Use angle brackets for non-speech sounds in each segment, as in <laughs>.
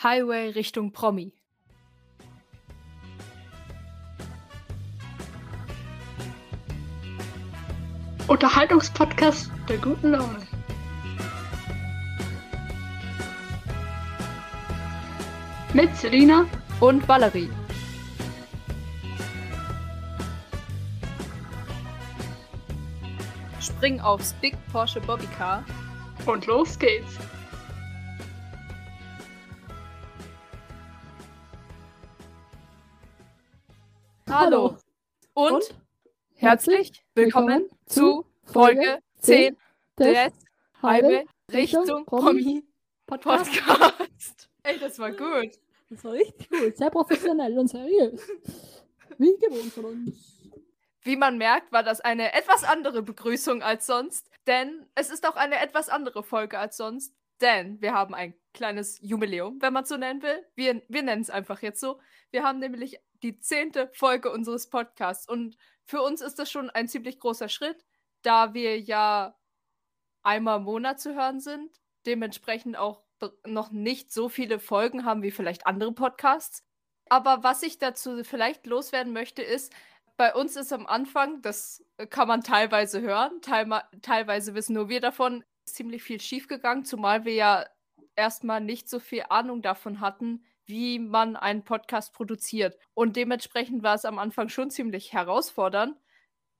Highway Richtung Promi. Unterhaltungspodcast der guten Laune. Mit Selina und Valerie. Spring aufs Big Porsche Bobbycar. Und los geht's. Hallo. Und, und herzlich willkommen, willkommen zu Folge 10 des Halbe Richtung Promi Podcast. Podcast. <laughs> Ey, das war gut. Das war richtig gut. Sehr professionell und seriös. Wie gewohnt von uns. Wie man merkt, war das eine etwas andere Begrüßung als sonst, denn es ist auch eine etwas andere Folge als sonst, denn wir haben ein kleines Jubiläum, wenn man es so nennen will. Wir, wir nennen es einfach jetzt so. Wir haben nämlich die zehnte Folge unseres Podcasts. Und für uns ist das schon ein ziemlich großer Schritt, da wir ja einmal im Monat zu hören sind, dementsprechend auch noch nicht so viele Folgen haben wie vielleicht andere Podcasts. Aber was ich dazu vielleicht loswerden möchte, ist, bei uns ist am Anfang, das kann man teilweise hören, teil teilweise wissen nur wir davon, ziemlich viel schiefgegangen, zumal wir ja erstmal nicht so viel Ahnung davon hatten, wie man einen Podcast produziert. Und dementsprechend war es am Anfang schon ziemlich herausfordernd,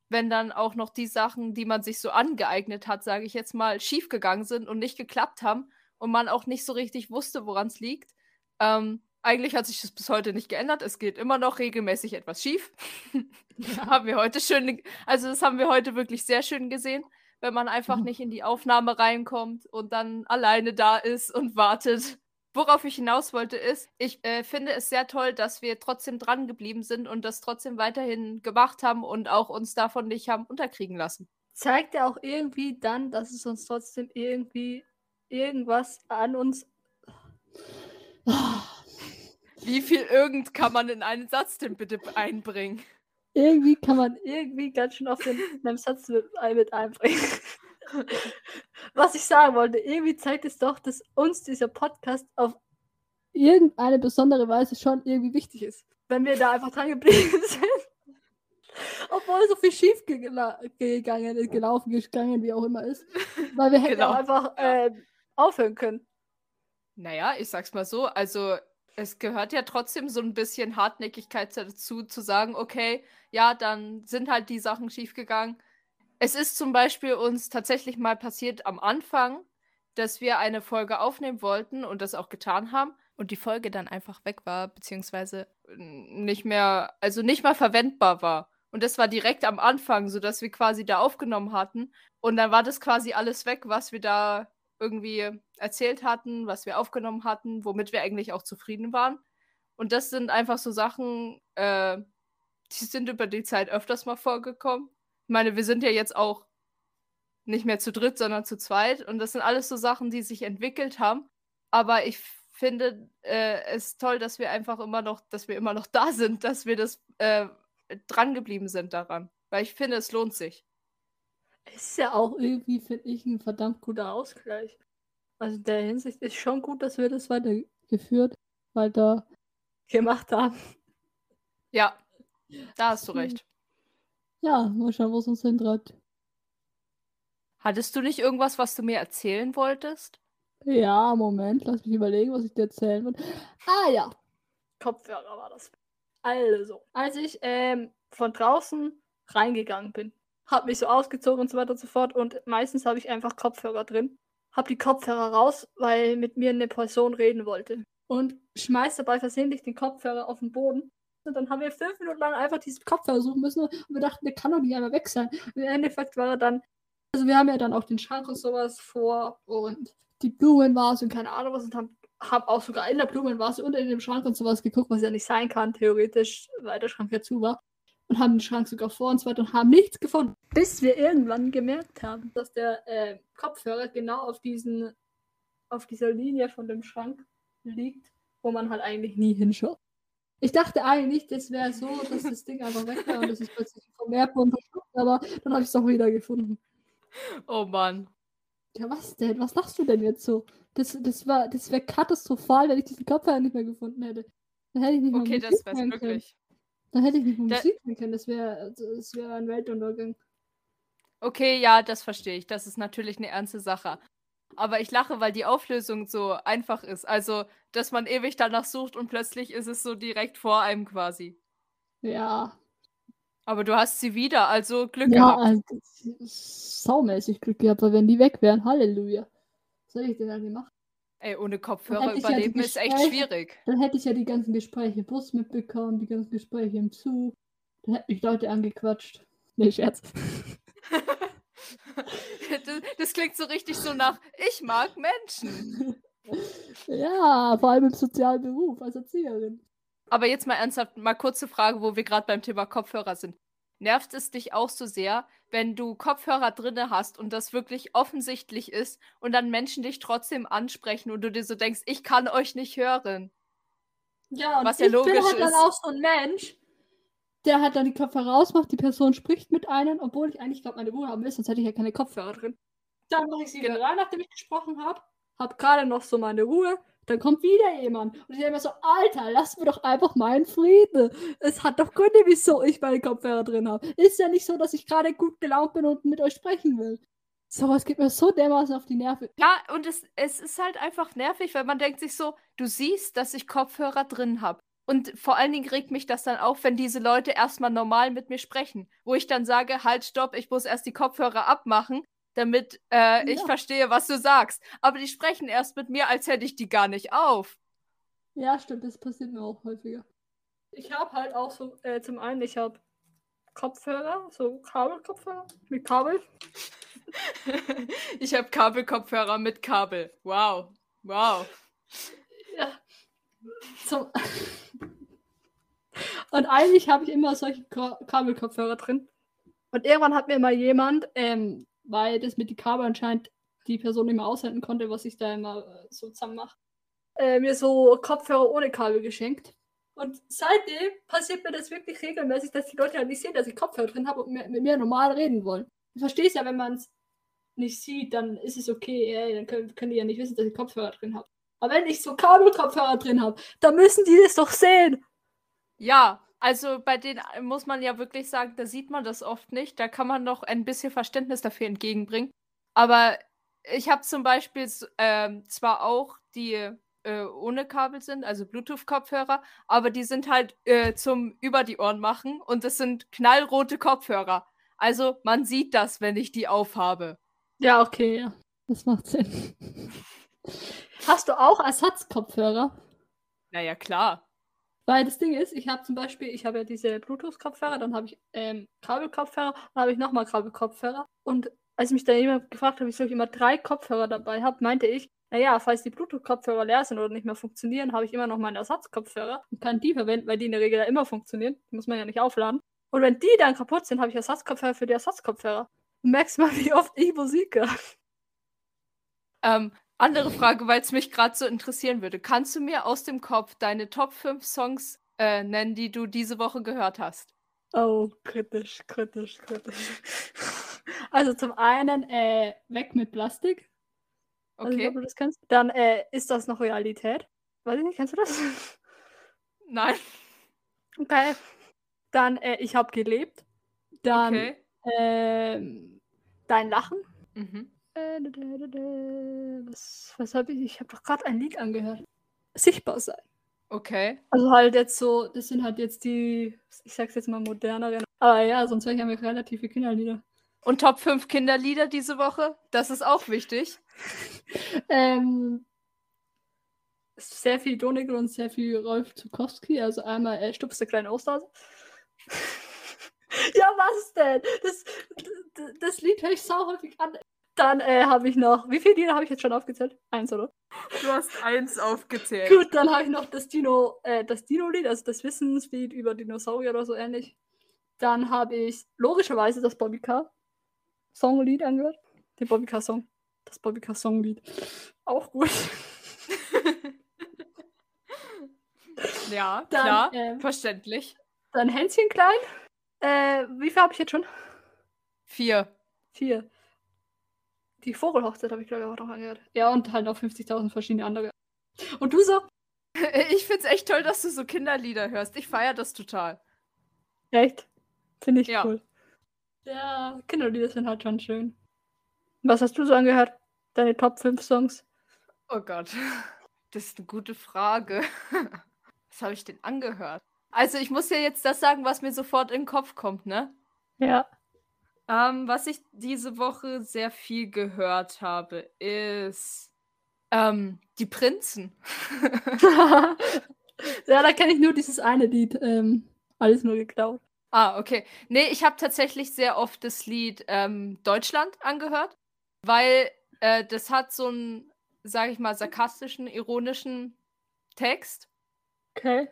wenn dann auch noch die Sachen, die man sich so angeeignet hat, sage ich jetzt mal, schiefgegangen sind und nicht geklappt haben und man auch nicht so richtig wusste, woran es liegt. Ähm, eigentlich hat sich das bis heute nicht geändert. Es geht immer noch regelmäßig etwas schief. <laughs> haben wir heute schön, also das haben wir heute wirklich sehr schön gesehen, wenn man einfach <laughs> nicht in die Aufnahme reinkommt und dann alleine da ist und wartet Worauf ich hinaus wollte, ist, ich äh, finde es sehr toll, dass wir trotzdem dran geblieben sind und das trotzdem weiterhin gemacht haben und auch uns davon nicht haben unterkriegen lassen. Zeigt ja auch irgendwie dann, dass es uns trotzdem irgendwie irgendwas an uns. Wie viel irgend kann man in einen Satz denn bitte einbringen? Irgendwie kann man irgendwie ganz schön auf den, einem Satz mit, mit einbringen. <laughs> Was ich sagen wollte, irgendwie zeigt es doch, dass uns dieser Podcast auf irgendeine besondere Weise schon irgendwie wichtig ist. Wenn wir da einfach dran geblieben <laughs> sind. Obwohl so viel schief gegangen ist, gelaufen, gegangen, wie auch immer ist. Weil wir hätten genau. auch einfach äh, aufhören können. Naja, ich sag's mal so, also es gehört ja trotzdem so ein bisschen Hartnäckigkeit dazu, zu sagen, okay, ja, dann sind halt die Sachen schiefgegangen es ist zum Beispiel uns tatsächlich mal passiert am Anfang, dass wir eine Folge aufnehmen wollten und das auch getan haben und die Folge dann einfach weg war, beziehungsweise nicht mehr, also nicht mal verwendbar war. Und das war direkt am Anfang, sodass wir quasi da aufgenommen hatten. Und dann war das quasi alles weg, was wir da irgendwie erzählt hatten, was wir aufgenommen hatten, womit wir eigentlich auch zufrieden waren. Und das sind einfach so Sachen, äh, die sind über die Zeit öfters mal vorgekommen. Ich meine, wir sind ja jetzt auch nicht mehr zu dritt, sondern zu zweit. Und das sind alles so Sachen, die sich entwickelt haben. Aber ich finde äh, es toll, dass wir einfach immer noch, dass wir immer noch da sind, dass wir das äh, dran geblieben sind daran. Weil ich finde, es lohnt sich. Ist ja auch irgendwie, finde ich, ein verdammt guter Ausgleich. Also in der Hinsicht ist schon gut, dass wir das weitergeführt, weiter gemacht haben. Ja, da hast du recht. Ja, mal schauen, wo es uns hintreibt. Hattest du nicht irgendwas, was du mir erzählen wolltest? Ja, Moment, lass mich überlegen, was ich dir erzählen wollte. Ah ja, Kopfhörer war das. Also, als ich ähm, von draußen reingegangen bin, hab mich so ausgezogen und so weiter und so fort und meistens habe ich einfach Kopfhörer drin. Hab die Kopfhörer raus, weil mit mir eine Person reden wollte. Und schmeiß dabei versehentlich den Kopfhörer auf den Boden und dann haben wir fünf Minuten lang einfach diesen Kopfhörer suchen müssen und wir dachten, der kann doch nicht einmal weg sein. Und Im Endeffekt war er dann, also wir haben ja dann auch den Schrank und sowas vor und die Blumenvase und keine Ahnung was und haben, haben auch sogar in der Blumenvase und in dem Schrank und sowas geguckt, was ja nicht sein kann, theoretisch, weil der Schrank ja zu war. Und haben den Schrank sogar vor uns weiter und haben nichts gefunden. Bis wir irgendwann gemerkt haben, dass der äh, Kopfhörer genau auf diesen, auf dieser Linie von dem Schrank liegt, wo man halt eigentlich nie hinschaut. Ich dachte eigentlich, das wäre so, dass das Ding einfach weg wäre und das ist plötzlich vom Erdboden verschwunden, aber dann habe ich es auch wieder gefunden. Oh Mann. Ja, was denn? Was lachst du denn jetzt so? Das, das, war, das wäre katastrophal, wenn ich diesen Kopfhörer nicht mehr gefunden hätte. Dann hätte ich nicht okay, mehr das wäre möglich. Dann hätte ich nicht mehr Da- Musik hören können. Das wäre das wär ein Weltuntergang. Okay, ja, das verstehe ich. Das ist natürlich eine ernste Sache. Aber ich lache, weil die Auflösung so einfach ist. Also, dass man ewig danach sucht und plötzlich ist es so direkt vor einem quasi. Ja. Aber du hast sie wieder, also Glück Ja, gehabt. also, das ist saumäßig Glück gehabt, weil wenn die weg wären, Halleluja. Was soll ich denn dann gemacht? Ey, ohne Kopfhörer ich ja überleben ist echt schwierig. Dann hätte ich ja die ganzen Gespräche im Bus mitbekommen, die ganzen Gespräche im Zug. Dann hätten mich Leute angequatscht. Nee, Scherz. <laughs> das, das klingt so richtig so nach, ich mag Menschen. <laughs> ja, vor allem im sozialen Beruf als Erzieherin. Aber jetzt mal ernsthaft, mal kurze Frage, wo wir gerade beim Thema Kopfhörer sind. Nervt es dich auch so sehr, wenn du Kopfhörer drinne hast und das wirklich offensichtlich ist und dann Menschen dich trotzdem ansprechen und du dir so denkst, ich kann euch nicht hören? Ja, und Was ja ich bin logisch halt dann ist. auch so ein Mensch, der halt dann die Kopfhörer rausmacht, die Person spricht mit einem, obwohl ich eigentlich gerade meine Ruhe haben will, sonst hätte ich ja keine Kopfhörer drin. Dann mache ich sie wieder rein, nachdem ich gesprochen habe, habe gerade noch so meine Ruhe, dann kommt wieder jemand und ich denke mir so, Alter, lass mir doch einfach meinen Frieden. Es hat doch Gründe, wieso ich meine Kopfhörer drin habe. Ist ja nicht so, dass ich gerade gut gelaunt bin und mit euch sprechen will. Sowas geht mir so dermaßen auf die Nerven. Ja, und es, es ist halt einfach nervig, weil man denkt sich so, du siehst, dass ich Kopfhörer drin habe. Und vor allen Dingen regt mich das dann auf, wenn diese Leute erstmal normal mit mir sprechen. Wo ich dann sage, halt, stopp, ich muss erst die Kopfhörer abmachen, damit äh, ich Ja. verstehe, was du sagst. Aber die sprechen erst mit mir, als hätte ich die gar nicht auf. Ja, stimmt, das passiert mir auch häufiger. Ich habe halt auch so, äh, zum einen, ich habe Kopfhörer, so Kabelkopfhörer mit Kabel. <laughs> ich habe Kabelkopfhörer mit Kabel. Wow. Wow. Ja. Zum <laughs> Und eigentlich habe ich immer solche Ka Kabelkopfhörer drin. Und irgendwann hat mir mal jemand, ähm, weil das mit den Kabel anscheinend die Person nicht mehr aushalten konnte, was ich da immer äh, so zusammen mache, äh, mir so Kopfhörer ohne Kabel geschenkt. Und seitdem passiert mir das wirklich regelmäßig, dass die Leute halt nicht sehen, dass ich Kopfhörer drin habe und mit, mit mir normal reden wollen. Ich verstehe es ja, wenn man es nicht sieht, dann ist es okay, ey, dann können, können die ja nicht wissen, dass ich Kopfhörer drin habe. Aber wenn ich so Kabelkopfhörer drin habe, dann müssen die das doch sehen. Ja, also bei denen muss man ja wirklich sagen, da sieht man das oft nicht. Da kann man noch ein bisschen Verständnis dafür entgegenbringen. Aber ich habe zum Beispiel ähm, zwar auch die äh, ohne Kabel sind, also Bluetooth-Kopfhörer, aber die sind halt äh, zum über die Ohren machen und es sind knallrote Kopfhörer. Also man sieht das, wenn ich die aufhabe. Ja, okay, ja. Das macht Sinn. <laughs> Hast du auch Ersatzkopfhörer? Naja, klar. Weil das Ding ist, ich habe zum Beispiel, ich habe ja diese Bluetooth-Kopfhörer, dann habe ich ähm, Kabelkopfhörer, dann habe ich nochmal Kabelkopfhörer. Und als mich da jemand gefragt hat, wieso ich immer drei Kopfhörer dabei habe, meinte ich, naja, falls die Bluetooth-Kopfhörer leer sind oder nicht mehr funktionieren, habe ich immer noch meine Ersatzkopfhörer und kann die verwenden, weil die in der Regel ja immer funktionieren. Die muss man ja nicht aufladen. Und wenn die dann kaputt sind, habe ich Ersatzkopfhörer für die Ersatzkopfhörer. Du merkst mal, wie oft ich Musik höre. Ähm, andere Frage, weil es mich gerade so interessieren würde. Kannst du mir aus dem Kopf deine Top 5 Songs äh, nennen, die du diese Woche gehört hast? Oh, kritisch, kritisch, kritisch. <laughs> Also zum einen äh, weg mit Plastik. Also, Okay. ob du das kennst. Dann äh, ist das noch Realität. Weiß ich nicht, kennst du das? <laughs> Nein. Okay. Dann äh, ich habe gelebt. Dann Okay. ähm, dein Lachen. Mhm. Was, was habe ich? Ich habe doch gerade ein Lied angehört. Sichtbar sein. Okay. Also halt jetzt so, das sind halt jetzt die, ich sag's jetzt mal moderneren. Aber ja, sonst wäre ich ja mit relative Kinderlieder. Und Top 5 Kinderlieder diese Woche? Das ist auch wichtig. <laughs> Ähm, sehr viel Donegal und sehr viel Rolf Zukowski. Also einmal äh, Stups der kleine Osterhase. <laughs> ja, was denn? Das, das, das Lied höre ich sau häufig an. Dann äh, habe ich noch, wie viele Lieder habe ich jetzt schon aufgezählt? Eins, oder? Du hast eins aufgezählt. Gut, dann habe ich noch das Dino, äh, das Dino-Lied, also das Wissenslied über Dinosaurier oder so ähnlich. Dann habe ich logischerweise das Bobby Car Songlied angehört. Den Bobby Car Song. Das Bobby Car Songlied. Auch gut. <laughs> ja, Dann, klar. ähm, Verständlich. Dann Hänschen klein. Äh, wie viel habe ich jetzt schon? Vier. Vier. Die Vogelhochzeit habe ich, glaube ich, auch noch angehört. Ja, und halt noch 50.000 verschiedene andere. Und du so? <laughs> Ich finde es echt toll, dass du so Kinderlieder hörst. Ich feiere das total. Echt? Finde ich Ja. cool. Ja, Kinderlieder sind halt schon schön. Was hast du so angehört? Deine Top 5 Songs? Oh Gott. <laughs> Das ist eine gute Frage. <laughs> Was habe ich denn angehört? Also, ich muss ja jetzt das sagen, was mir sofort in den Kopf kommt, ne? Ja. Ähm, was ich diese Woche sehr viel gehört habe, ist ähm, die Prinzen. <laughs> ja, da kenne ich nur dieses eine Lied. Ähm, alles nur geklaut. ah, okay. Nee, ich habe tatsächlich sehr oft das Lied ähm, Deutschland angehört, weil äh, das hat so einen, sage ich mal, sarkastischen, ironischen Text. Okay.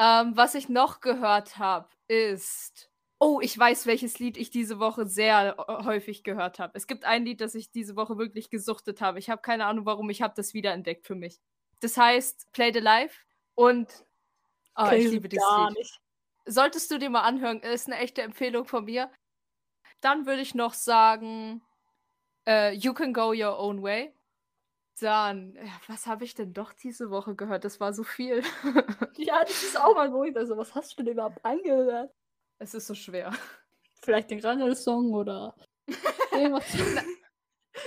Ähm, was ich noch gehört habe, ist. Oh, ich weiß, welches Lied ich diese Woche sehr äh, häufig gehört habe. Es gibt ein Lied, das ich diese Woche wirklich gesuchtet habe. Ich habe keine Ahnung, warum. Ich habe das wiederentdeckt für mich. Das heißt Play the Life und. Oh, ich liebe dieses Lied. nicht. Solltest du dir mal anhören, ist eine echte Empfehlung von mir. Dann würde ich noch sagen, äh, You Can Go Your Own Way. Dann, ja, was habe ich denn doch diese Woche gehört? Das war so viel. <laughs> Ja, das ist auch mal ruhig. Also, was hast du denn überhaupt angehört? Es ist so schwer. Vielleicht den Rangel-Song oder <laughs>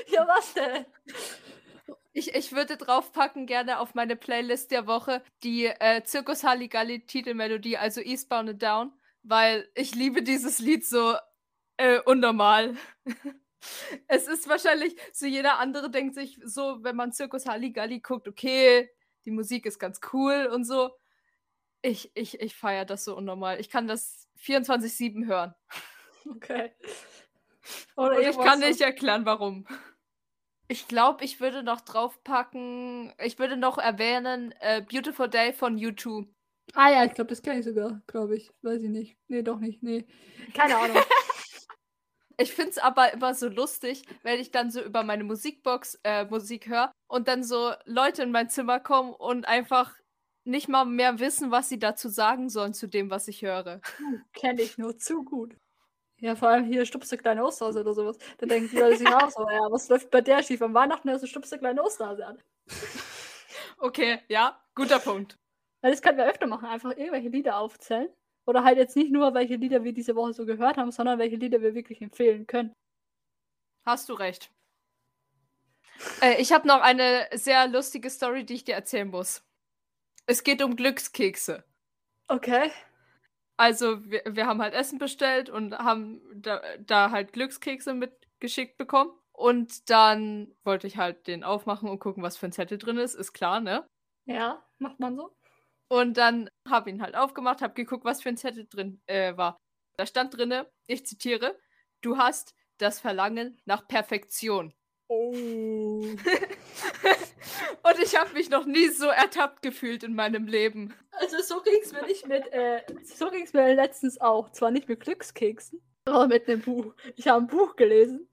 ja, was denn? Ich, ich würde draufpacken gerne auf meine Playlist der Woche die äh, Zirkus Halligalli Titelmelodie, also Eastbound and Down, weil ich liebe dieses Lied so äh, unnormal. <laughs> es ist wahrscheinlich so, jeder andere denkt sich so, wenn man Zirkus Halligalli guckt, okay, die Musik ist ganz cool und so. Ich, ich, ich feiere das so unnormal. Ich kann das 24-7 hören. Okay. <laughs> Oder Und ich kann so- nicht erklären, warum. Ich glaube, ich würde noch draufpacken, ich würde noch erwähnen, äh, Beautiful Day von U2. Ah ja, ich glaube, das kenne ich sogar, glaube ich. Weiß ich nicht. Nee, doch nicht. Nee. Keine <laughs> Ahnung. Ich finde es aber immer so lustig, wenn ich dann so über meine Musikbox äh, Musik höre und dann so Leute in mein Zimmer kommen und einfach nicht mal mehr wissen, was sie dazu sagen sollen zu dem, was ich höre. Kenne ich nur zu gut. Ja, vor allem hier stupste kleine Osterhase oder sowas. Da denken die Leute sich auch so, ja, was läuft bei der schief? Am Weihnachten hörst du stupste kleine Osterhase an. Okay, ja, guter Punkt. Weil das können wir öfter machen, einfach irgendwelche Lieder aufzählen. Oder halt jetzt nicht nur, welche Lieder wir diese Woche so gehört haben, sondern welche Lieder wir wirklich empfehlen können. Hast du recht. Äh, ich habe noch eine sehr lustige Story, die ich dir erzählen muss. Es geht um Glückskekse. Okay. Also, wir, wir haben halt Essen bestellt und haben da, da halt Glückskekse mitgeschickt bekommen. Und dann wollte ich halt den aufmachen und gucken, was für ein Zettel drin ist. Ist klar, ne? Ja, macht man so. Und dann habe ihn halt aufgemacht, habe geguckt, was für ein Zettel drin äh, war. Da stand drinne, ich zitiere, du hast das Verlangen nach Perfektion. Oh. <laughs> und ich habe mich noch nie so ertappt gefühlt in meinem Leben. Also so ging es mir nicht mit, äh, so ging es mir letztens auch. Zwar nicht mit Glückskeksen, aber mit einem Buch. Ich habe ein Buch gelesen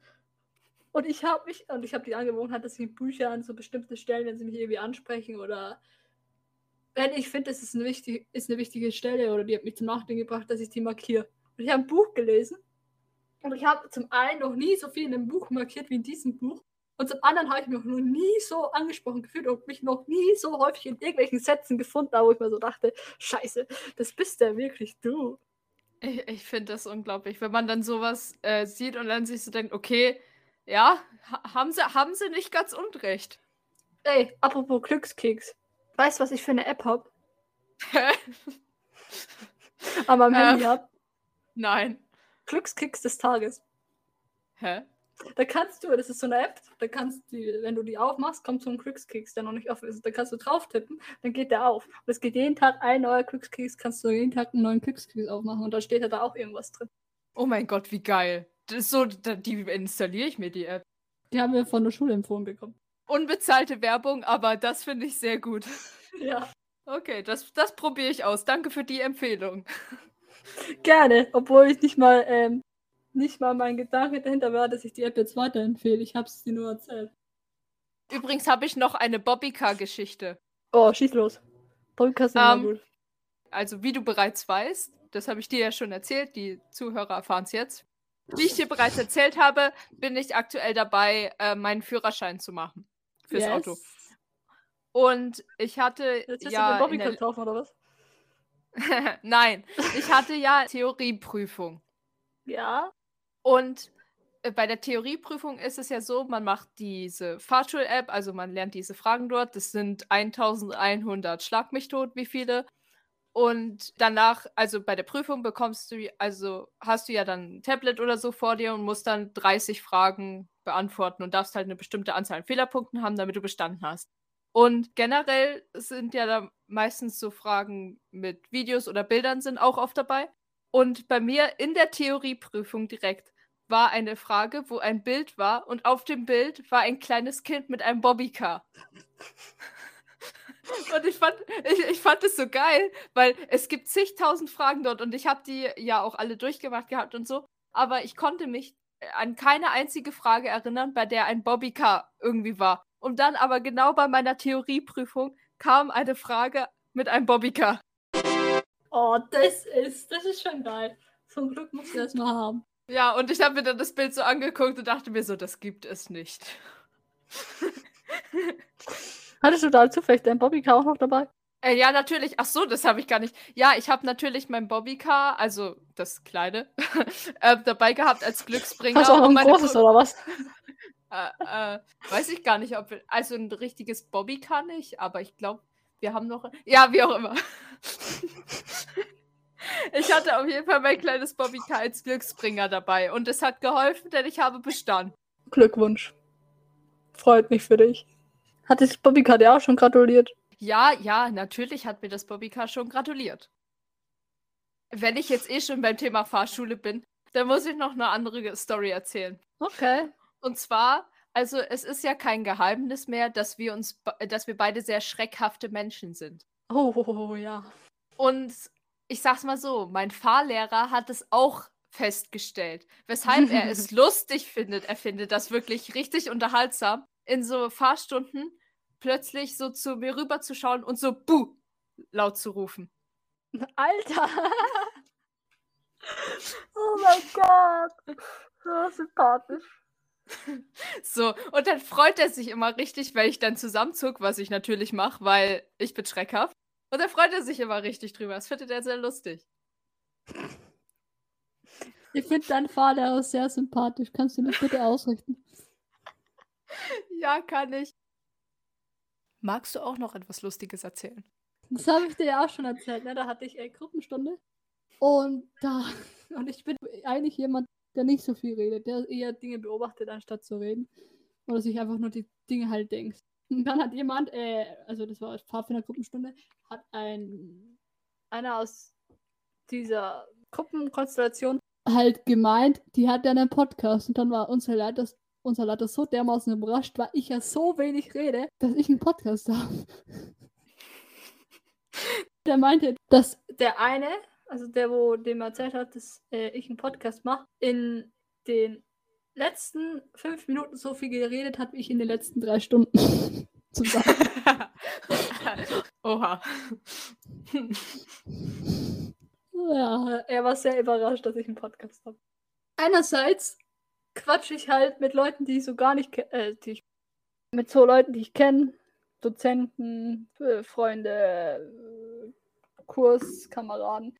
und ich habe mich, und ich habe die Angewohnheit, dass ich Bücher an so bestimmte Stellen, wenn sie mich irgendwie ansprechen oder wenn ich finde, es ist eine, wichtig, ist eine wichtige Stelle oder die hat mich zum Nachdenken gebracht, dass ich die markiere. Und ich habe ein Buch gelesen und ich habe zum einen noch nie so viel in einem Buch markiert wie in diesem Buch. Und zum anderen habe ich mich noch nie so angesprochen gefühlt und mich noch nie so häufig in irgendwelchen Sätzen gefunden, wo ich mir so dachte, scheiße, das bist ja wirklich du. Ich, ich finde das unglaublich, wenn man dann sowas äh, sieht und dann sich so denkt, okay, ja, ha haben, sie, haben sie nicht ganz unrecht. Ey, apropos Glückskeks. Weißt du, was ich für eine App habe? <laughs> An meinem Ähm. Handy habe? Nein. Glückskeks des Tages. Hä? Da kannst du, das ist so eine App, da kannst du, wenn du die aufmachst, kommt so ein Glückskeks, der noch nicht offen ist. Da kannst du drauf tippen, dann geht der auf. Und es geht jeden Tag ein neuer Glückskeks, kannst du jeden Tag einen neuen Glückskeks aufmachen und da steht ja da auch irgendwas drin. Oh mein Gott, wie geil. Das ist so, die installiere ich mir die App. Die haben wir von der Schule empfohlen bekommen. Unbezahlte Werbung, aber das finde ich sehr gut. <laughs> Ja. Okay, das, das probiere ich aus. Danke für die Empfehlung. <laughs> Gerne, obwohl ich nicht mal, ähm, nicht mal mein Gedanke dahinter war, dass ich die App jetzt weiterempfehle. Ich habe es dir nur erzählt. Übrigens habe ich noch eine Bobbycar-Geschichte. Oh, schieß los. Podcast ist immer Ähm, gut. Also, wie du bereits weißt, das habe ich dir ja schon erzählt, die Zuhörer erfahren es jetzt. wie ich dir bereits erzählt habe, bin ich aktuell dabei, äh, meinen Führerschein zu machen. Fürs yes. Auto. Und ich hatte. Jetzt ja. Du der... kaufen, oder was? <laughs> Nein, ich hatte ja Theorieprüfung. Ja. Und äh, bei der Theorieprüfung ist es ja so, man macht diese Fahrschul-App, also man lernt diese Fragen dort. Das sind 1100 Schlag mich tot, wie viele. Und danach, also bei der Prüfung bekommst du, also hast du ja dann ein Tablet oder so vor dir und musst dann 30 Fragen beantworten und darfst halt eine bestimmte Anzahl an Fehlerpunkten haben, damit du bestanden hast. Und generell sind ja da meistens so Fragen mit Videos oder Bildern sind auch oft dabei. Und bei mir in der Theorieprüfung direkt war eine Frage, wo ein Bild war und auf dem Bild war ein kleines Kind mit einem Bobbycar. <laughs> Und ich fand, ich, ich fand es so geil, weil es gibt zigtausend Fragen dort und ich habe die ja auch alle durchgemacht gehabt und so. Aber ich konnte mich an keine einzige Frage erinnern, bei der ein Bobbycar irgendwie war. Und dann aber genau bei meiner Theorieprüfung kam eine Frage mit einem Bobbycar. Oh, das ist, das ist schon geil. Zum Glück muss ich das mal haben. Ja, und ich habe mir dann das Bild so angeguckt und dachte mir so, das gibt es nicht. <laughs> Hattest du da zufällig dein Bobbycar auch noch dabei? Äh, ja, natürlich. Ach so, das habe ich gar nicht. Ja, ich habe natürlich mein Bobbycar, also das kleine, <laughs> äh, dabei gehabt als Glücksbringer. Hast du auch ein großes oder was? <laughs> äh, äh, weiß ich gar nicht, ob wir, also ein richtiges Bobbycar nicht, aber ich glaube, wir haben noch. Ja, wie auch immer. <laughs> ich hatte auf jeden Fall mein kleines Bobbycar als Glücksbringer dabei und es hat geholfen, denn ich habe bestanden. Glückwunsch. Freut mich für dich. Hat das Bobbycar dir auch schon gratuliert? Ja, ja, natürlich hat mir das Bobbycar schon gratuliert. Wenn ich jetzt eh schon beim Thema Fahrschule bin, dann muss ich noch eine andere Story erzählen. Okay. Und zwar, also es ist ja kein Geheimnis mehr, dass wir uns, dass wir beide sehr schreckhafte Menschen sind. Oh, oh, oh ja. Und ich sag's mal so, mein Fahrlehrer hat es auch festgestellt, weshalb er es <laughs> lustig findet. Er findet das wirklich richtig unterhaltsam, in so Fahrstunden plötzlich so zu mir rüberzuschauen und so Buh laut zu rufen. Alter! <laughs> oh mein Gott! So sympathisch. So, und dann freut er sich immer richtig, weil ich dann zusammenzog, was ich natürlich mache, weil ich bin schreckhaft. Und dann freut er sich immer richtig drüber. Das findet er sehr lustig. Ich finde deinen Vater auch sehr sympathisch. Kannst du mich bitte ausrichten? <laughs> ja, kann ich. Magst du auch noch etwas Lustiges erzählen? Das habe ich dir ja auch schon erzählt, ne? Da hatte ich eine Gruppenstunde. Und da. <laughs> Und ich bin eigentlich jemand, der nicht so viel redet, der eher Dinge beobachtet, anstatt zu reden. Oder sich einfach nur die Dinge halt denkt. <laughs> Und dann hat jemand, äh, also das war als Pfadfinder-Gruppenstunde, hat ein einer aus dieser Gruppenkonstellation halt gemeint, die hat ja einen Podcast. Und dann war unser Leiter unser Leiter so dermaßen überrascht, weil ich ja so wenig rede, dass ich einen Podcast habe. <laughs> der meinte, dass der eine, also der, wo dem erzählt hat, dass äh, ich einen Podcast mache, in den letzten fünf Minuten so viel geredet hat, wie ich in den letzten drei Stunden <laughs> zusammen. <laughs> Oha. ja, er war sehr überrascht, dass ich einen Podcast habe. Einerseits quatsche ich halt mit Leuten, die ich so gar nicht kenne, äh, die ich, mit so Leuten, die ich kenne, Dozenten, äh, Freunde, äh, Kurskameraden.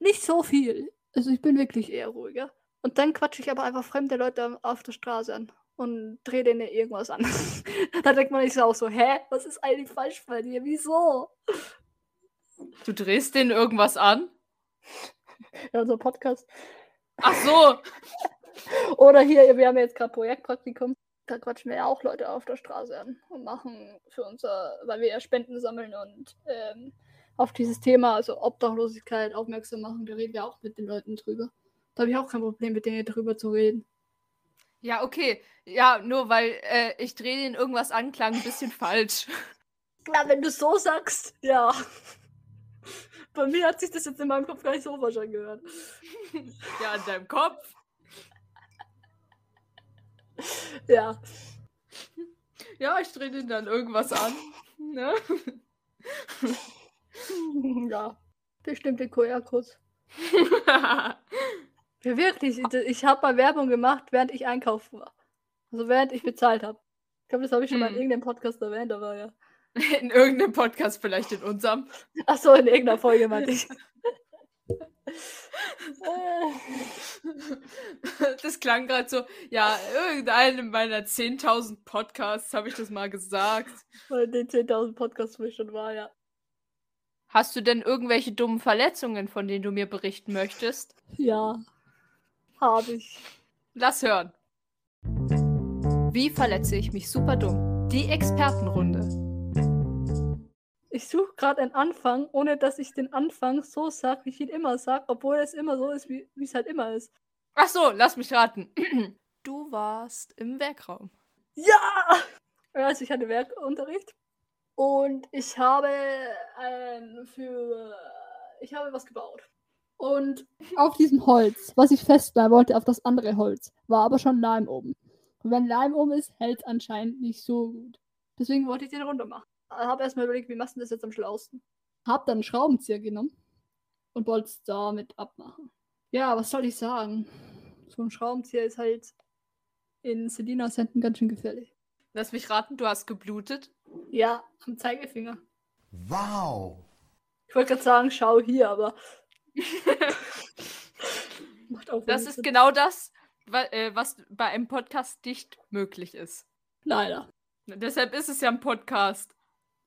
Nicht so viel. Also ich bin wirklich eher ruhiger. Und dann quatsche ich aber einfach fremde Leute auf der Straße an und drehe denen irgendwas an. <laughs> da denkt man sich auch so, hä, was ist eigentlich falsch bei dir? Wieso? Du drehst denen irgendwas an? Ja, unser Podcast. Ach so. <laughs> Oder hier, wir haben jetzt gerade Projektpraktikum. Da quatschen wir ja auch Leute auf der Straße an und machen für unser, weil wir ja Spenden sammeln und ähm, auf dieses Thema, also Obdachlosigkeit, aufmerksam machen. Da reden wir auch mit den Leuten drüber. Da habe ich auch kein Problem, mit denen drüber zu reden. Ja, okay. Ja, nur weil äh, ich drehe den irgendwas an, klang ein bisschen falsch. <laughs> Ja, wenn du so sagst, ja. Bei mir hat sich das jetzt in meinem Kopf gar nicht so wahrscheinlich gehört. <laughs> Ja, in deinem Kopf. <laughs> ja. Ja, ich drehe den dann irgendwas an. Ne? <laughs> ja. Bestimmte QR-Codes. <laughs> Ja, wirklich. Ich, habe mal Werbung gemacht, während ich einkaufen war. Also während ich bezahlt habe. Ich glaube, das habe ich schon mal in Hm. irgendeinem Podcast erwähnt, aber ja. <laughs> In irgendeinem Podcast, vielleicht in unserem. Ach so, in irgendeiner Folge meinte ich. Das klang gerade so, ja, irgendeinem meiner 10.000 Podcasts habe ich das mal gesagt. Den 10.000 Podcasts, wo ich schon war, ja. Hast du denn irgendwelche dummen Verletzungen, von denen du mir berichten möchtest? Ja. Habe ich. Lass hören. Wie verletze ich mich super dumm? Die Expertenrunde. Ich suche gerade einen Anfang, ohne dass ich den Anfang so sage, wie ich ihn immer sage, obwohl es immer so ist, wie es halt immer ist. Ach so, lass mich raten. <clears throat> Du warst im Werkraum. Ja! Also ich hatte Werkunterricht und ich habe ähm, für ich habe was gebaut. Und auf diesem Holz, was ich festbleiben wollte, auf das andere Holz, war aber schon Leim oben. Und wenn Leim oben ist, hält es anscheinend nicht so gut. Deswegen wollte ich den runter machen. Habe erstmal überlegt, wie machst du das jetzt am schlausten? Hab dann einen Schraubenzieher genommen und wollte es damit abmachen. Ja, was soll ich sagen? So ein Schraubenzieher ist halt in Selinas Händen ganz schön gefährlich. Lass mich raten, du hast geblutet. Ja, am Zeigefinger. Wow. Ich wollte gerade sagen, schau hier, aber. <laughs> Macht auch Das ist Sinn. genau das, äh, was bei einem Podcast nicht möglich ist. Leider. Deshalb ist es ja ein Podcast.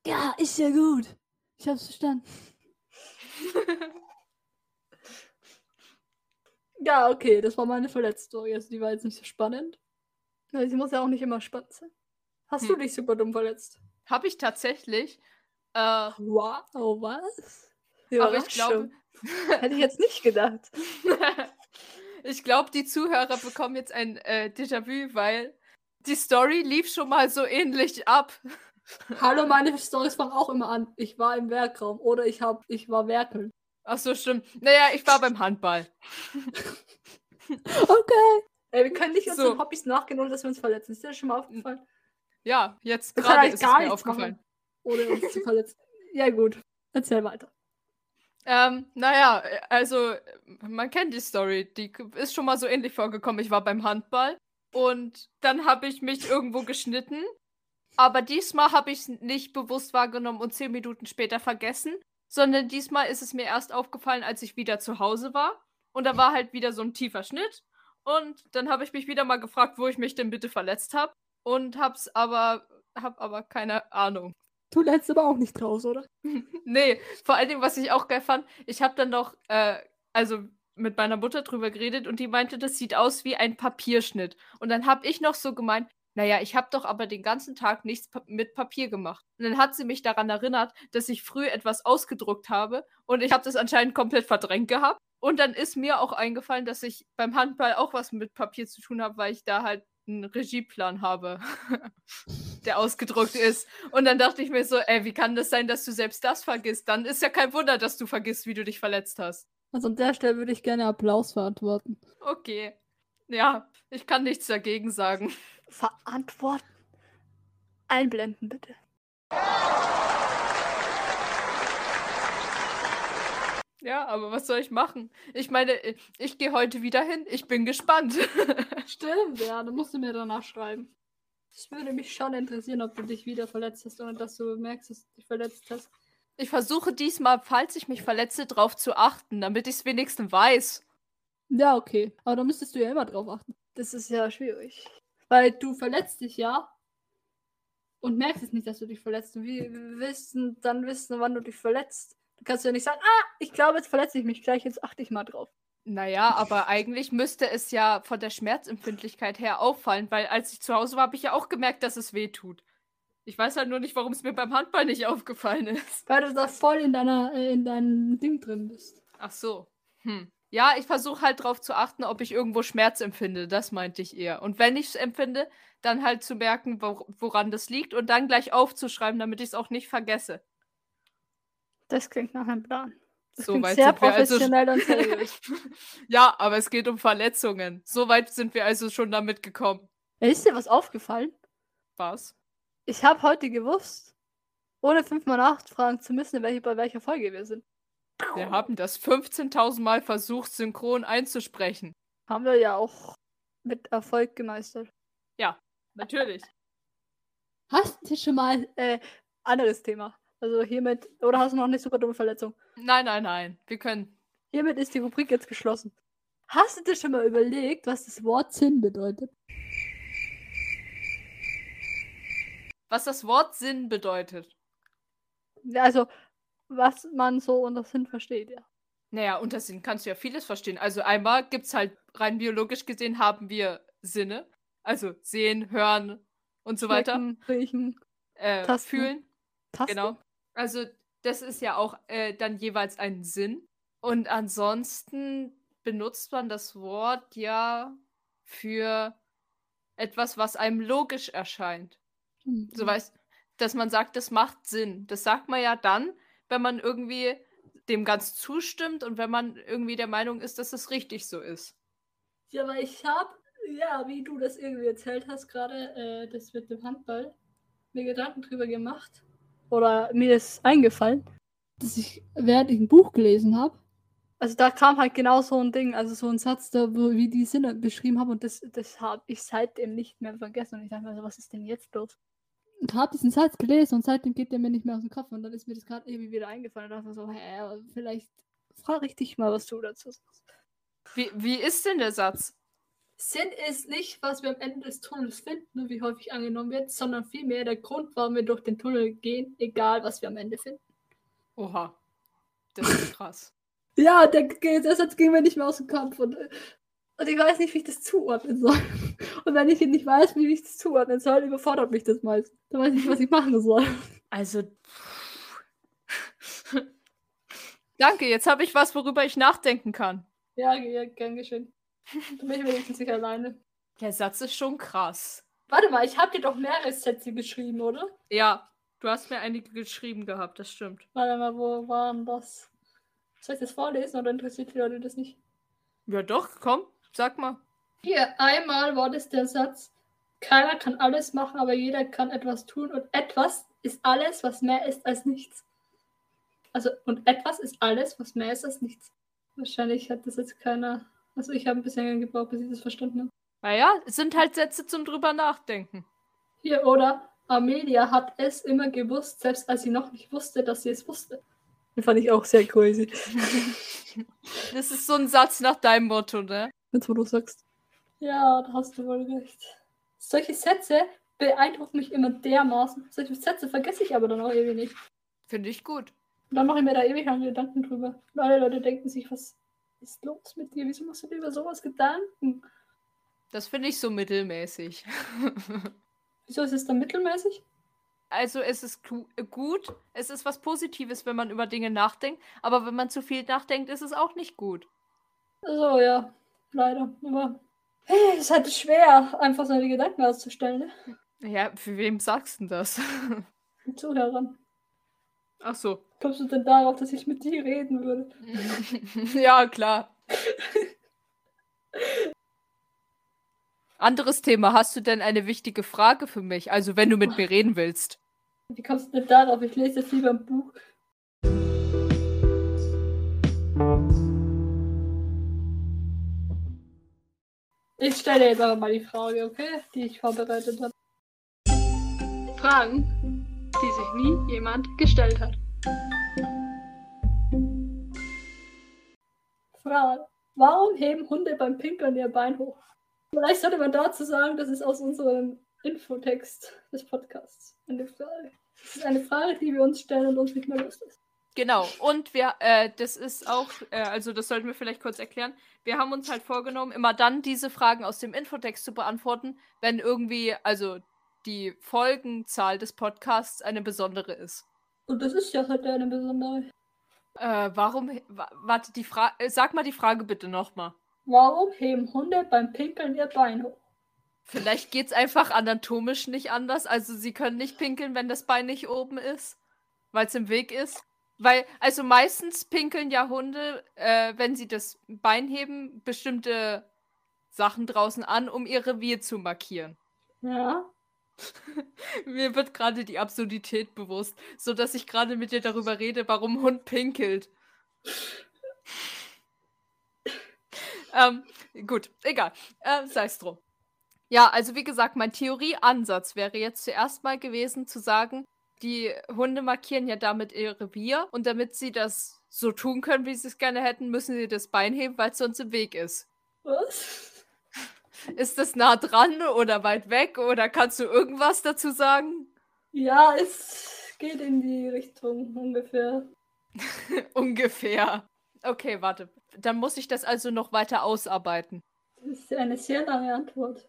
Ja, ist ja gut. Ich hab's verstanden. <laughs> ja, okay, das war meine Verletzstory. Also die war jetzt nicht so spannend. Sie muss ja auch nicht immer spannend sein. Hast du Hm. dich super dumm verletzt? Habe ich tatsächlich. Äh, Wow, was? aber ich glaube. Hätte ich jetzt nicht gedacht. <laughs> ich glaube, die Zuhörer bekommen jetzt ein äh, Déjà-vu, weil die Story lief schon mal so ähnlich ab. <laughs> Hallo, meine Storys fangen auch immer an. Ich war im Werkraum oder ich hab, ich war werkeln. Ach so, stimmt. Naja, ich war beim Handball. <laughs> Okay. Ey, wir können nicht So. unseren Hobbys nachgehen, ohne dass wir uns verletzen. Ist dir das schon mal aufgefallen? Ja, jetzt können gerade ist es gar mir nichts aufgefallen. Ohne uns zu verletzen. Ja, gut. Erzähl weiter. Ähm, naja, also man kennt die Story. Die ist schon mal so ähnlich vorgekommen. Ich war beim Handball und dann habe ich mich irgendwo geschnitten. Aber diesmal habe ich es nicht bewusst wahrgenommen und zehn Minuten später vergessen, sondern diesmal ist es mir erst aufgefallen, als ich wieder zu Hause war. Und da war halt wieder so ein tiefer Schnitt. Und dann habe ich mich wieder mal gefragt, wo ich mich denn bitte verletzt habe. Und hab's aber, hab aber keine Ahnung. Du lernst aber auch nicht raus, oder? <laughs> Nee, vor allen Dingen, was ich auch geil fand, ich habe dann noch, äh, also mit meiner Mutter drüber geredet und die meinte, das sieht aus wie ein Papierschnitt. Und dann habe ich noch so gemeint, naja, ich habe doch aber den ganzen Tag nichts pa mit Papier gemacht. Und dann hat sie mich daran erinnert, dass ich früh etwas ausgedruckt habe und ich habe das anscheinend komplett verdrängt gehabt. Und dann ist mir auch eingefallen, dass ich beim Handball auch was mit Papier zu tun habe, weil ich da halt einen Regieplan habe, <laughs> der ausgedruckt ist. Und dann dachte ich mir so, ey, wie kann das sein, dass du selbst das vergisst? Dann ist ja kein Wunder, dass du vergisst, wie du dich verletzt hast. Also an der Stelle würde ich gerne Applaus verantworten. Okay. Ja, ich kann nichts dagegen sagen. Verantworten? Einblenden, bitte. Ja, aber was soll ich machen? Ich meine, äh, ich gehe heute wieder hin. Ich bin gespannt. <laughs> Stimmt, ja, dann musst du mir danach schreiben. Es würde mich schon interessieren, ob du dich wieder verletzt hast oder dass du merkst, dass du dich verletzt hast. Ich versuche diesmal, falls ich mich verletze, drauf zu achten, damit ich es wenigstens weiß. Ja, okay. Aber da müsstest du ja immer drauf achten. Das ist ja schwierig. Weil du verletzt dich ja und merkst es nicht, dass du dich verletzt. Und willst du dann wissen, wann du dich verletzt? Du kannst ja nicht sagen, ah, ich glaube, jetzt verletze ich mich gleich, jetzt achte ich mal drauf. Naja, aber eigentlich müsste es ja von der Schmerzempfindlichkeit her auffallen, weil als ich zu Hause war, habe ich ja auch gemerkt, dass es weh tut. Ich weiß halt nur nicht, warum es mir beim Handball nicht aufgefallen ist. Weil du da voll in deiner, in deinem Ding drin bist. Ach so. Hm. Ja, ich versuche halt darauf zu achten, ob ich irgendwo Schmerz empfinde. Das meinte ich eher. Und wenn ich es empfinde, dann halt zu merken, wo, woran das liegt und dann gleich aufzuschreiben, damit ich es auch nicht vergesse. Das klingt nach einem Plan. Das So klingt weit sehr sind wir also professionell und <laughs> seriös. ja, aber es geht um Verletzungen. So weit sind wir also schon damit gekommen. Ist dir was aufgefallen? Was? Ich habe heute gewusst, ohne fünfmal nachfragen zu müssen, welche, bei welcher Folge wir sind. Wir haben das 15.000 Mal versucht, synchron einzusprechen. Haben wir ja auch mit Erfolg gemeistert. Ja, natürlich. Hast du schon mal äh, anderes Thema? Also hiermit, oder hast du noch eine super dumme Verletzung? Nein, nein, nein. Wir können. Hiermit ist die Rubrik jetzt geschlossen. Hast du dir schon mal überlegt, was das Wort Sinn bedeutet? Was das Wort Sinn bedeutet? Also, was man so unter Sinn versteht, ja. Naja, unter Sinn kannst du ja vieles verstehen. Also einmal gibt es halt rein biologisch gesehen haben wir Sinne. Also sehen, hören und so weiter. Schmecken, Riechen, Äh, Tasten. fühlen. Tasten. Genau. Also das ist ja auch äh, dann jeweils ein Sinn. Und ansonsten benutzt man das Wort ja für etwas, was einem logisch erscheint. Mhm. So weißt, dass man sagt, das macht Sinn. Das sagt man ja dann, wenn man irgendwie dem ganz zustimmt und wenn man irgendwie der Meinung ist, dass es richtig so ist. Ja, aber ich habe, ja, wie du das irgendwie erzählt hast, gerade äh, das mit dem Handball, mir Gedanken drüber gemacht. Oder mir ist eingefallen, dass ich, während ich ein Buch gelesen habe, also da kam halt genau so ein Ding, also so ein Satz, da, wo, wie die Sinne beschrieben haben und das, das habe ich seitdem nicht mehr vergessen. Und ich dachte mir so, was ist denn jetzt los? Und habe diesen Satz gelesen und seitdem geht der mir nicht mehr aus dem Kopf. Und dann ist mir das gerade irgendwie wieder eingefallen. Und dachte so, hä, vielleicht frage ich dich mal, was du dazu sagst. Wie, wie ist denn der Satz? Sinn ist nicht, was wir am Ende des Tunnels finden und wie häufig angenommen wird, sondern vielmehr der Grund, warum wir durch den Tunnel gehen, egal was wir am Ende finden. Oha. Das ist krass. <laughs> Ja, der, Satz ging mir nicht mehr aus dem Kopf und, und ich weiß nicht, wie ich das zuordnen soll. <laughs> Und wenn ich nicht weiß, wie ich das zuordnen soll, überfordert mich das meist. Dann weiß ich nicht, was ich machen soll. Also. <laughs> Danke, jetzt habe ich was, worüber ich nachdenken kann. Ja, ja gern geschehen. Dann bin ich wenigstens nicht alleine. Der Satz ist schon krass. Warte mal, ich habe dir doch mehrere Sätze geschrieben, oder? Ja, du hast mir einige geschrieben gehabt, das stimmt. Warte mal, wo waren das? Soll ich das vorlesen oder interessiert die Leute das nicht? Ja, doch, komm, sag mal. Hier, einmal war das der Satz, keiner kann alles machen, aber jeder kann etwas tun und etwas ist alles, was mehr ist als nichts. Also, und etwas ist alles, was mehr ist als nichts. Wahrscheinlich hat das jetzt keiner. Also, ich habe ein bisschen länger gebraucht, bis ich das verstanden habe. Naja, es sind halt Sätze zum drüber nachdenken. Hier, oder Amelia hat es immer gewusst, selbst als sie noch nicht wusste, dass sie es wusste. Den fand ich auch sehr crazy. <laughs> Das ist so ein Satz nach deinem Motto, ne? Jetzt, wo du sagst. Ja, da hast du wohl recht. Solche Sätze beeindrucken mich immer dermaßen. Solche Sätze vergesse ich aber dann auch ewig nicht. Finde ich gut. Und dann mache ich mir da ewig lange Gedanken drüber. Und alle Leute denken sich, was ist los mit dir? Wieso machst du dir über sowas Gedanken? Das finde ich so mittelmäßig. <laughs> Wieso ist es dann mittelmäßig? Also es ist gu- gut, es ist was Positives, wenn man über Dinge nachdenkt, aber wenn man zu viel nachdenkt, ist es auch nicht gut. So, ja. Leider. Aber hey, es ist halt schwer, einfach seine Gedanken auszustellen, ne? Ja, für wem sagst du das? <laughs> Zuhörern. Ach so. Kommst du denn darauf, dass ich mit dir reden würde? <laughs> ja, klar. Anderes Thema. Hast du denn eine wichtige Frage für mich? Also, wenn du mit mir reden willst. Wie kommst du denn darauf? Ich lese jetzt lieber ein Buch. Ich stelle jetzt aber mal die Frage, okay? Die ich vorbereitet habe. Fragen, die sich nie jemand gestellt hat. Frage. Warum heben Hunde beim Pinkeln ihr Bein hoch? Vielleicht sollte man dazu sagen, das ist aus unserem Infotext des Podcasts. Eine Frage. Das ist eine Frage, die wir uns stellen und uns nicht mehr ist. Genau. Und wir, äh, das ist auch, äh, also das sollten wir vielleicht kurz erklären. Wir haben uns halt vorgenommen, immer dann diese Fragen aus dem Infotext zu beantworten, wenn irgendwie, also die Folgenzahl des Podcasts eine besondere ist. Und das ist ja heute eine besondere. Äh, warum, warte, die Frage, äh, sag mal die Frage bitte nochmal. Warum heben Hunde beim Pinkeln ihr Bein hoch? Vielleicht geht's einfach anatomisch nicht anders. Also sie können nicht pinkeln, wenn das Bein nicht oben ist, weil es im Weg ist. Weil, also meistens pinkeln ja Hunde, äh, wenn sie das Bein heben, bestimmte Sachen draußen an, um ihr Revier zu markieren. Ja. Mir wird gerade die Absurdität bewusst, so dass ich gerade mit dir darüber rede, warum Hund pinkelt. ähm, gut, egal. Äh, Sei es drum. Ja, also wie gesagt, mein Theorieansatz wäre jetzt zuerst mal gewesen zu sagen, die Hunde markieren ja damit ihr Revier und damit sie das so tun können, wie sie es gerne hätten, müssen sie das Bein heben, weil es sonst im Weg ist. Was? Ist das nah dran oder weit weg oder kannst du irgendwas dazu sagen? Ja, es geht in die Richtung ungefähr. <laughs> ungefähr. Okay, warte. Dann muss ich das also noch weiter ausarbeiten. Das ist eine sehr lange Antwort.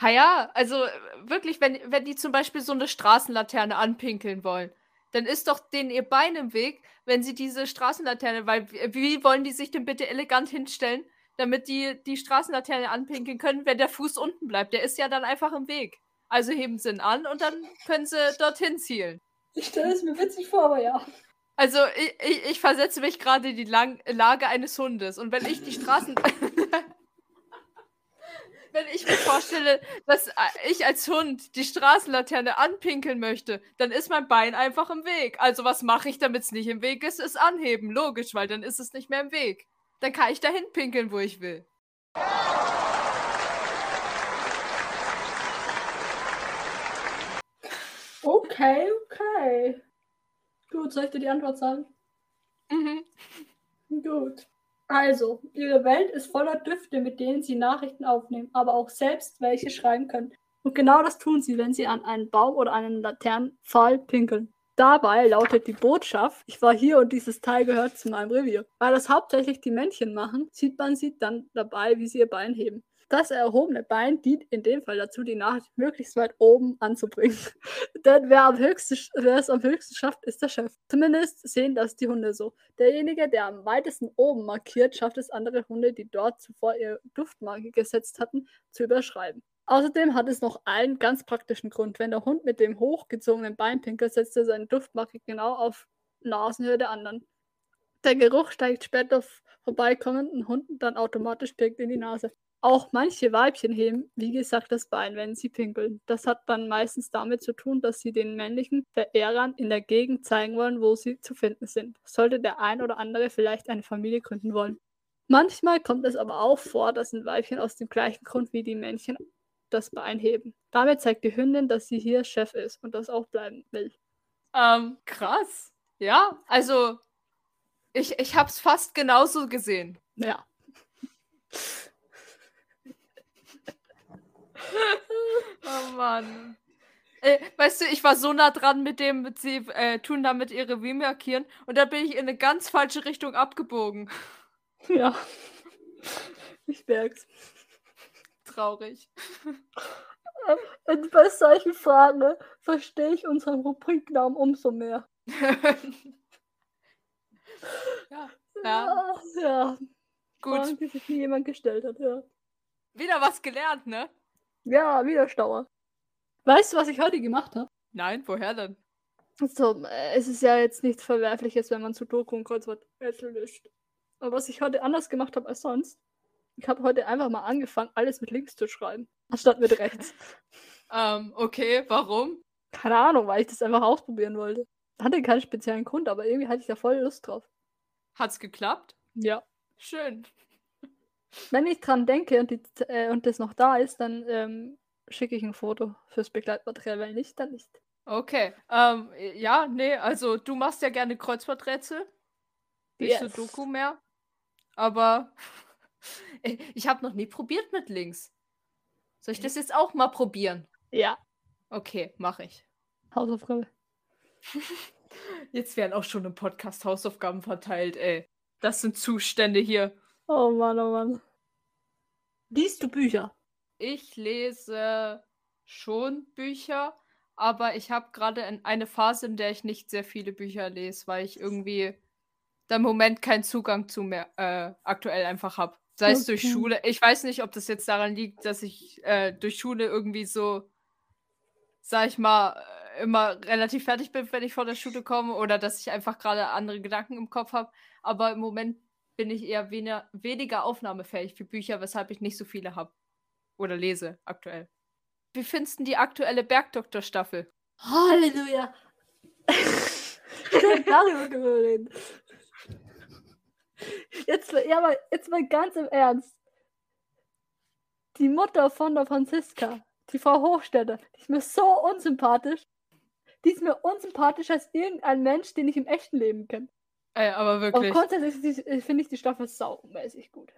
Ha ja, also wirklich, wenn, wenn die zum Beispiel so eine Straßenlaterne anpinkeln wollen, dann ist doch denen ihr Bein im Weg, wenn sie diese Straßenlaterne, weil wie, wie wollen die sich denn bitte elegant hinstellen, damit die die Straßenlaterne anpinkeln können, wenn der Fuß unten bleibt? Der ist ja dann einfach im Weg. Also heben sie ihn an und dann können sie dorthin zielen. Ich stelle es mir witzig vor, aber ja. Also ich, ich, ich versetze mich gerade in die Lang Lage eines Hundes und wenn ich die Straßen... <laughs> wenn ich mir vorstelle, dass ich als Hund die Straßenlaterne anpinkeln möchte, dann ist mein Bein einfach im Weg. Also was mache ich, damit es nicht im Weg ist? Ist anheben, logisch, weil dann ist es nicht mehr im Weg. Dann kann ich dahin pinkeln, wo ich will. Okay, okay. Gut, soll ich dir die Antwort sagen? Mhm. Gut. Also, ihre Welt ist voller Düfte, mit denen sie Nachrichten aufnehmen, aber auch selbst welche schreiben können. Und genau das tun sie, wenn sie an einen Baum oder einen Laternenpfahl pinkeln. Dabei lautet die Botschaft, ich war hier und dieses Teil gehört zu meinem Revier. Weil das hauptsächlich die Männchen machen, sieht man sie dann dabei, wie sie ihr Bein heben. Das erhobene Bein dient in dem Fall dazu, die Nachricht möglichst weit oben anzubringen. <laughs> Denn wer, am höchsten, wer es am höchsten schafft, ist der Chef. Zumindest sehen das die Hunde so. Derjenige, der am weitesten oben markiert, schafft es andere Hunde, die dort zuvor ihre Duftmarke gesetzt hatten, zu überschreiben. Außerdem hat es noch einen ganz praktischen Grund. Wenn der Hund mit dem hochgezogenen Bein pinkelt, setzt er seine Duftmarke genau auf Nasenhöhe der anderen. Der Geruch steigt später vorbeikommenden Hunden dann automatisch direkt in die Nase. Auch manche Weibchen heben, wie gesagt, das Bein, wenn sie pinkeln. Das hat dann meistens damit zu tun, dass sie den männlichen Verehrern in der Gegend zeigen wollen, wo sie zu finden sind. Sollte der ein oder andere vielleicht eine Familie gründen wollen. Manchmal kommt es aber auch vor, dass ein Weibchen aus dem gleichen Grund wie die Männchen das Bein heben. Damit zeigt die Hündin, dass sie hier Chef ist und das auch bleiben will. Ähm, krass. Ja, also ich, ich hab's fast genauso gesehen. Ja. <laughs> oh Mann. Äh, weißt du, ich war so nah dran mit dem, sie äh, tun damit ihre Wie markieren und da bin ich in eine ganz falsche Richtung abgebogen. Ja. Ich merk's. Traurig. Und bei solchen Fragen verstehe ich unseren Rubriknamen umso mehr. <laughs> ja. Ja. ja. Gut. Fragen, die sich nie jemand gestellt hat, ja. Wieder was gelernt, ne? Ja, wieder Stauer. Weißt du, was ich heute gemacht habe? Nein, woher denn? Also, äh, es ist ja jetzt nichts Verwerfliches, wenn man Sudoku und Kreuzworträtsel löscht. Aber was ich heute anders gemacht habe als sonst, ich habe heute einfach mal angefangen, alles mit links zu schreiben, anstatt mit rechts. <laughs> ähm, okay, warum? Keine Ahnung, weil ich das einfach ausprobieren wollte. Hatte keinen speziellen Grund, aber irgendwie hatte ich da voll Lust drauf. Hat's geklappt? Ja. Schön. Wenn ich dran denke und, die, äh, und das noch da ist, dann ähm, schicke ich ein Foto fürs Begleitmaterial. Wenn nicht, dann nicht. Okay. Ähm, ja, nee, also du machst ja gerne Kreuzworträtsel. Nicht yes. so Doku mehr. Aber <laughs> <laughs> ich habe noch nie probiert mit links. Soll ich das jetzt auch mal probieren? Ja. Okay, mache ich. Hausaufgabe. <laughs> Jetzt werden auch schon im Podcast Hausaufgaben verteilt, ey. Das sind Zustände hier. Oh Mann, oh Mann. Liest du Bücher? Ich lese schon Bücher, aber ich habe gerade eine Phase, in der ich nicht sehr viele Bücher lese, weil ich irgendwie da im Moment keinen Zugang zu mehr äh, aktuell einfach habe. Sei es okay. durch Schule. Ich weiß nicht, ob das jetzt daran liegt, dass ich äh, durch Schule irgendwie so, sag ich mal, äh, immer relativ fertig bin, wenn ich vor der Schule komme, oder dass ich einfach gerade andere Gedanken im Kopf habe. Aber im Moment bin ich eher weniger, weniger aufnahmefähig für Bücher, weshalb ich nicht so viele habe. Oder lese aktuell. Wie findest du die aktuelle Bergdoktor-Staffel? Halleluja! <laughs> ich darüber reden. Jetzt, ja, mal, jetzt mal ganz im Ernst. die Mutter von der Franziska, die Frau Hochstädter, die ist mir so unsympathisch. Die ist mir unsympathischer als irgendein Mensch, den ich im echten Leben kenne. Ey, aber wirklich. Aber grundsätzlich finde ich die Staffel saumäßig gut.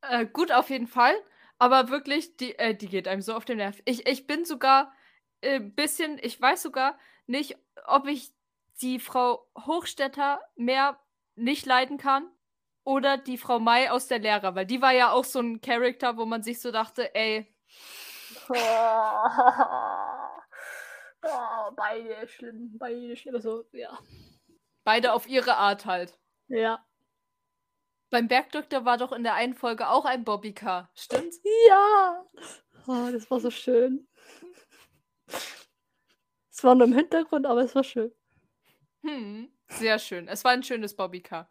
Äh, gut auf jeden Fall, aber wirklich, die, äh, die geht einem so auf den Nerv. Ich, ich bin sogar ein äh, bisschen, ich weiß sogar nicht, ob ich die Frau Hochstetter mehr nicht leiden kann oder die Frau Mai aus der Lehrer, weil die war ja auch so ein Charakter, wo man sich so dachte, ey. Oh, beide schlimm, beide schlimm, so, ja. Beide auf ihre Art halt. Ja. Beim Bergdoktor war doch in der einen Folge auch ein Bobbycar, stimmt's? Ja! Oh, das war so schön. Es war nur im Hintergrund, aber es war schön. Hm, sehr schön. Es war ein schönes Bobbycar.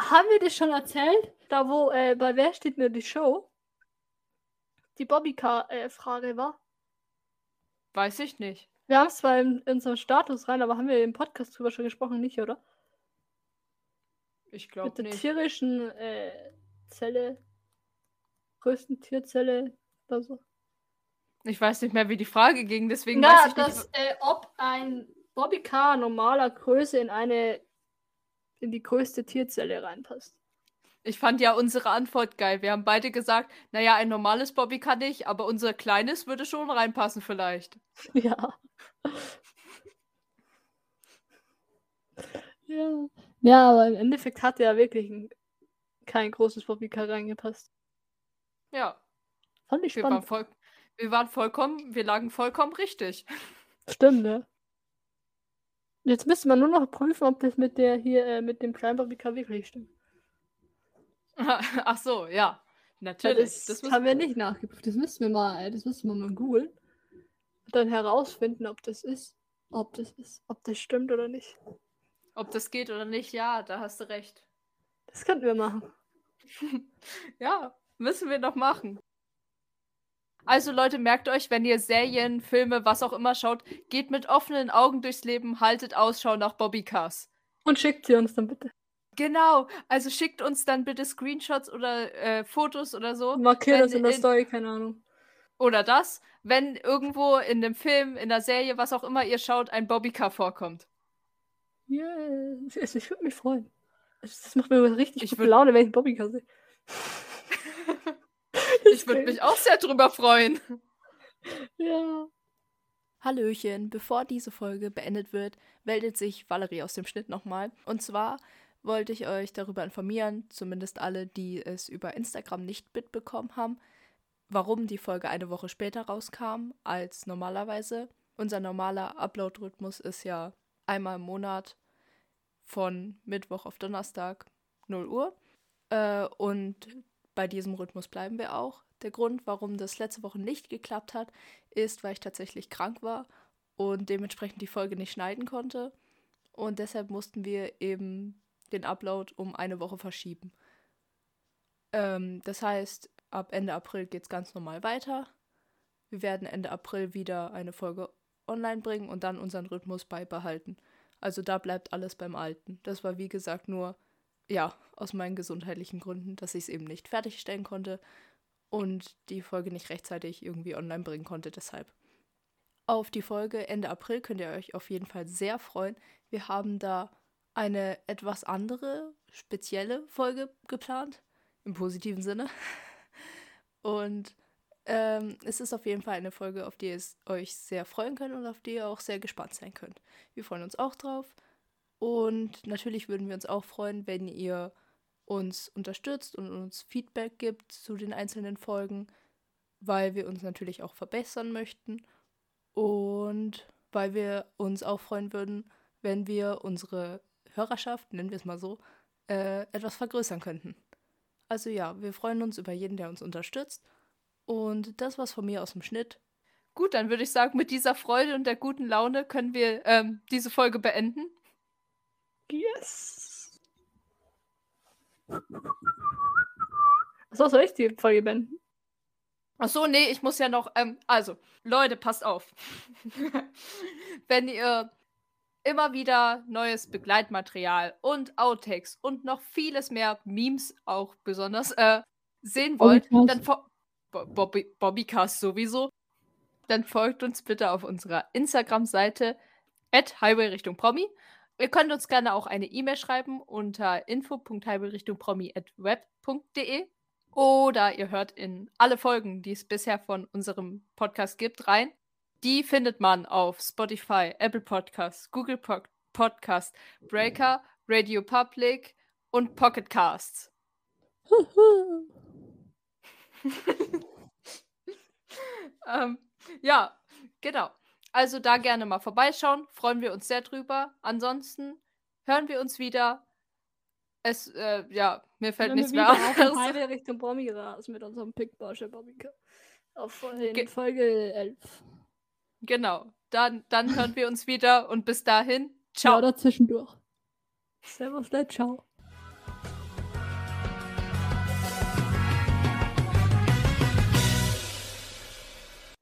Haben wir das schon erzählt? Da wo, äh, bei wer steht mir die Show? Die Bobbycar-Frage äh, war? Weiß ich nicht. Wir haben es zwar in, in unserem Status rein, aber haben wir im Podcast drüber schon gesprochen, nicht, oder? Ich glaube nicht. Mit der tierischen äh, Zelle, größten Tierzelle oder so. Ich weiß nicht mehr, wie die Frage ging, deswegen Na, weiß ich das, nicht. Äh, ob ein Bobbycar normaler Größe in eine in die größte Tierzelle reinpasst. Ich fand ja unsere Antwort geil. Wir haben beide gesagt, naja, ein normales Bobbycar nicht, aber unser kleines würde schon reinpassen vielleicht. <laughs> Ja. <laughs> ja. Ja, aber im Endeffekt hat ja wirklich ein, kein großes Bobbycar reingepasst. Ja. Fand ich Wir spannend. waren, voll, wir waren vollkommen, wir lagen vollkommen richtig. Stimmt, ne? Jetzt müsste man nur noch prüfen, ob das mit der hier, äh, mit dem Bobbycar wirklich stimmt. <laughs> Ach so, ja. Natürlich. Das, Das haben wir nicht nachgeprüft. Das müssen wir mal, äh, das müssen wir mal googeln. Und dann herausfinden, ob das ist. Ob das ist, ob das stimmt oder nicht. Ob das geht oder nicht, ja, da hast du recht. Das könnten wir machen. <laughs> Ja, müssen wir noch machen. Also Leute, merkt euch, wenn ihr Serien, Filme, was auch immer schaut, geht mit offenen Augen durchs Leben, haltet Ausschau nach Bobbycars. Und schickt sie uns dann bitte. Genau, also schickt uns dann bitte Screenshots oder äh, Fotos oder so. Markiert das in der in- Story, keine Ahnung. Oder das, wenn irgendwo in einem Film, in der Serie, was auch immer ihr schaut, ein Bobbycar vorkommt. Yes. Also Ich würde mich freuen. Das macht mir richtig Ich gute Laune, wenn ich einen Bobbycar sehe. <laughs> <laughs> Ich würde mich auch sehr drüber freuen. Ja. Hallöchen, bevor diese Folge beendet wird, meldet sich Valerie aus dem Schnitt nochmal. Und zwar wollte ich euch darüber informieren, zumindest alle, die es über Instagram nicht mitbekommen haben, warum die Folge eine Woche später rauskam als normalerweise. Unser normaler Upload-Rhythmus ist ja einmal im Monat von Mittwoch auf Donnerstag 0 Uhr. Äh, und bei diesem Rhythmus bleiben wir auch. Der Grund, warum das letzte Woche nicht geklappt hat, ist, weil ich tatsächlich krank war und dementsprechend die Folge nicht schneiden konnte. Und deshalb mussten wir eben den Upload um eine Woche verschieben. Ähm, das heißt, ab Ende April geht es ganz normal weiter. Wir werden Ende April wieder eine Folge online bringen und dann unseren Rhythmus beibehalten. Also da bleibt alles beim Alten. Das war wie gesagt nur, ja, aus meinen gesundheitlichen Gründen, dass ich es eben nicht fertigstellen konnte und die Folge nicht rechtzeitig irgendwie online bringen konnte, deshalb. Auf die Folge Ende April könnt ihr euch auf jeden Fall sehr freuen. Wir haben da eine etwas andere, spezielle Folge geplant, im positiven Sinne. Und ähm, es ist auf jeden Fall eine Folge, auf die ihr euch sehr freuen könnt und auf die ihr auch sehr gespannt sein könnt. Wir freuen uns auch drauf. Und natürlich würden wir uns auch freuen, wenn ihr uns unterstützt und uns Feedback gibt zu den einzelnen Folgen, weil wir uns natürlich auch verbessern möchten und weil wir uns auch freuen würden, wenn wir unsere Hörerschaft, nennen wir es mal so, äh, etwas vergrößern könnten. Also ja, wir freuen uns über jeden, der uns unterstützt. Und das war's von mir aus dem Schnitt. Gut, dann würde ich sagen, mit dieser Freude und der guten Laune können wir ähm, diese Folge beenden. Yes. Achso, soll ich die Folge beenden? Ach so, nee, ich muss ja noch. Ähm, also, Leute, passt auf. <laughs> Wenn ihr immer wieder neues Begleitmaterial und Outtakes und noch vieles mehr Memes auch besonders äh, sehen wollt, Podcast. dann, Bobby, Bobbycast sowieso, dann folgt uns bitte auf unserer Instagram-Seite at Highway Richtung Promi. Ihr könnt uns gerne auch eine E-Mail schreiben unter info.highwayrichtungpromi.web.de oder ihr hört in alle Folgen, die es bisher von unserem Podcast gibt, rein. Die findet man auf Spotify, Apple Podcasts, Google Pod Podcast, Breaker, Radio Public und Pocket Casts. <laughs> ähm, ja, genau. Also da gerne mal vorbeischauen. Freuen wir uns sehr drüber. Ansonsten hören wir uns wieder. Es, äh, ja, mir fällt nichts mehr. <laughs> Auf dem Richtung Promi-Ras mit unserem Pickbarsche Bobbyke. Auf in Folge 11. Genau. Dann, dann hören wir uns wieder und bis dahin, ciao. Ja, dazwischendurch. Servus, ciao.